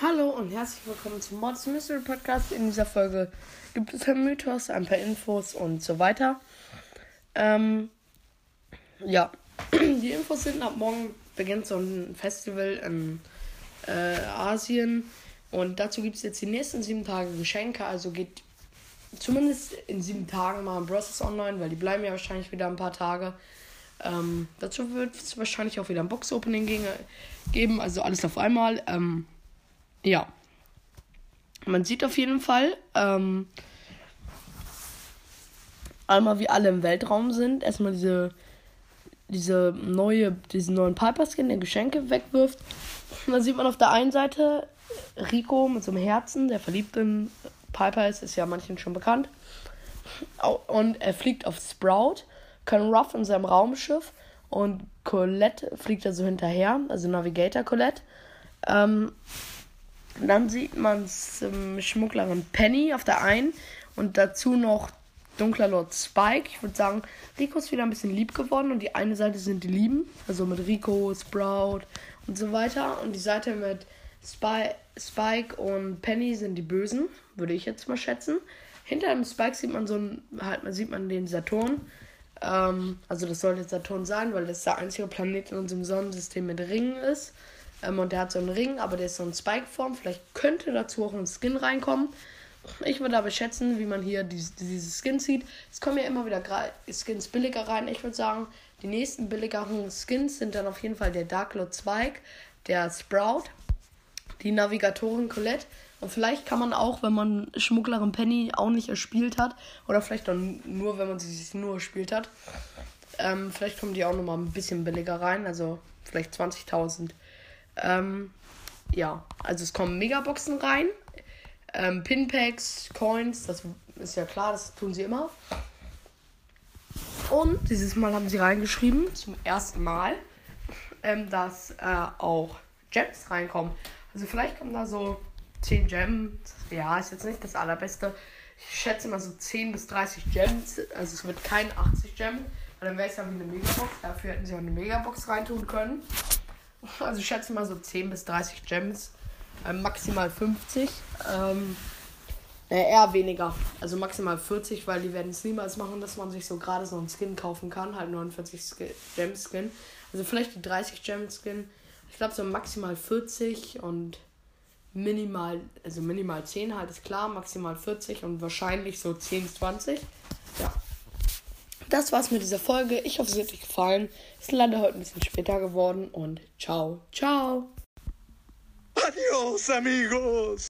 Hallo und herzlich willkommen zum Mods Mystery Podcast. In dieser Folge gibt es einen Mythos, ein paar Infos und so weiter. Ähm, ja, die Infos sind ab morgen beginnt so ein Festival in äh, Asien und dazu gibt es jetzt die nächsten sieben Tage Geschenke. Also geht zumindest in sieben Tagen mal Bros. online, weil die bleiben ja wahrscheinlich wieder ein paar Tage. Ähm, dazu wird es wahrscheinlich auch wieder ein Box-Opening geben, also alles auf einmal. Ähm, ja. Man sieht auf jeden Fall ähm, einmal, wie alle im Weltraum sind. Erstmal diese, diese neue, diesen neuen Piper-Skin, der Geschenke wegwirft. Und dann sieht man auf der einen Seite Rico mit so einem Herzen, der verliebt in Piper ist, ist ja manchen schon bekannt. Und er fliegt auf Sprout, Colonel Ruff in seinem Raumschiff und Colette fliegt da so hinterher, also Navigator Colette. Ähm, dann sieht man ähm, Schmugglerin Penny auf der einen und dazu noch Dunkler Lord Spike. Ich würde sagen, Rico ist wieder ein bisschen lieb geworden und die eine Seite sind die Lieben, also mit Rico, Sprout und so weiter. Und die Seite mit Spy Spike und Penny sind die Bösen, würde ich jetzt mal schätzen. Hinter dem Spike sieht man so ein, halt, sieht man den Saturn. Ähm, also das sollte Saturn sein, weil das der einzige Planet in unserem Sonnensystem mit Ringen ist. Ähm, und der hat so einen Ring, aber der ist so in Spike-Form. Vielleicht könnte dazu auch ein Skin reinkommen. Ich würde aber schätzen, wie man hier diese, diese Skins sieht. Es kommen ja immer wieder Skins billiger rein. Ich würde sagen, die nächsten billigeren Skins sind dann auf jeden Fall der Dark Lord Spike, der Sprout, die Navigatorin Colette. Und vielleicht kann man auch, wenn man Schmugglerin Penny auch nicht erspielt hat, oder vielleicht auch nur, wenn man sie nur erspielt hat, ähm, vielleicht kommen die auch nochmal ein bisschen billiger rein, also vielleicht 20.000. Ähm, ja, also es kommen Megaboxen rein. Ähm, Pinpacks, Coins, das ist ja klar, das tun sie immer. Und dieses Mal haben sie reingeschrieben, zum ersten Mal, ähm, dass äh, auch Gems reinkommen. Also vielleicht kommen da so 10 Gems. Ja, ist jetzt nicht das allerbeste. Ich schätze mal so 10 bis 30 Gems. Also es wird kein 80 Gems, weil dann wäre es ja wie eine Megabox. Dafür hätten sie auch eine Megabox reintun können. Also ich schätze mal so 10 bis 30 Gems. Ähm, maximal 50. Ähm, äh, eher weniger. Also maximal 40, weil die werden es niemals machen, dass man sich so gerade so einen Skin kaufen kann. Halt 49 Gem Skin. Also vielleicht die 30 Gem Skin. Ich glaube so maximal 40 und minimal, also minimal 10 halt ist klar, maximal 40 und wahrscheinlich so 10 bis 20. Ja das war's mit dieser Folge. Ich hoffe, es hat euch gefallen. Ist leider heute ein bisschen später geworden und ciao, ciao. Adiós amigos.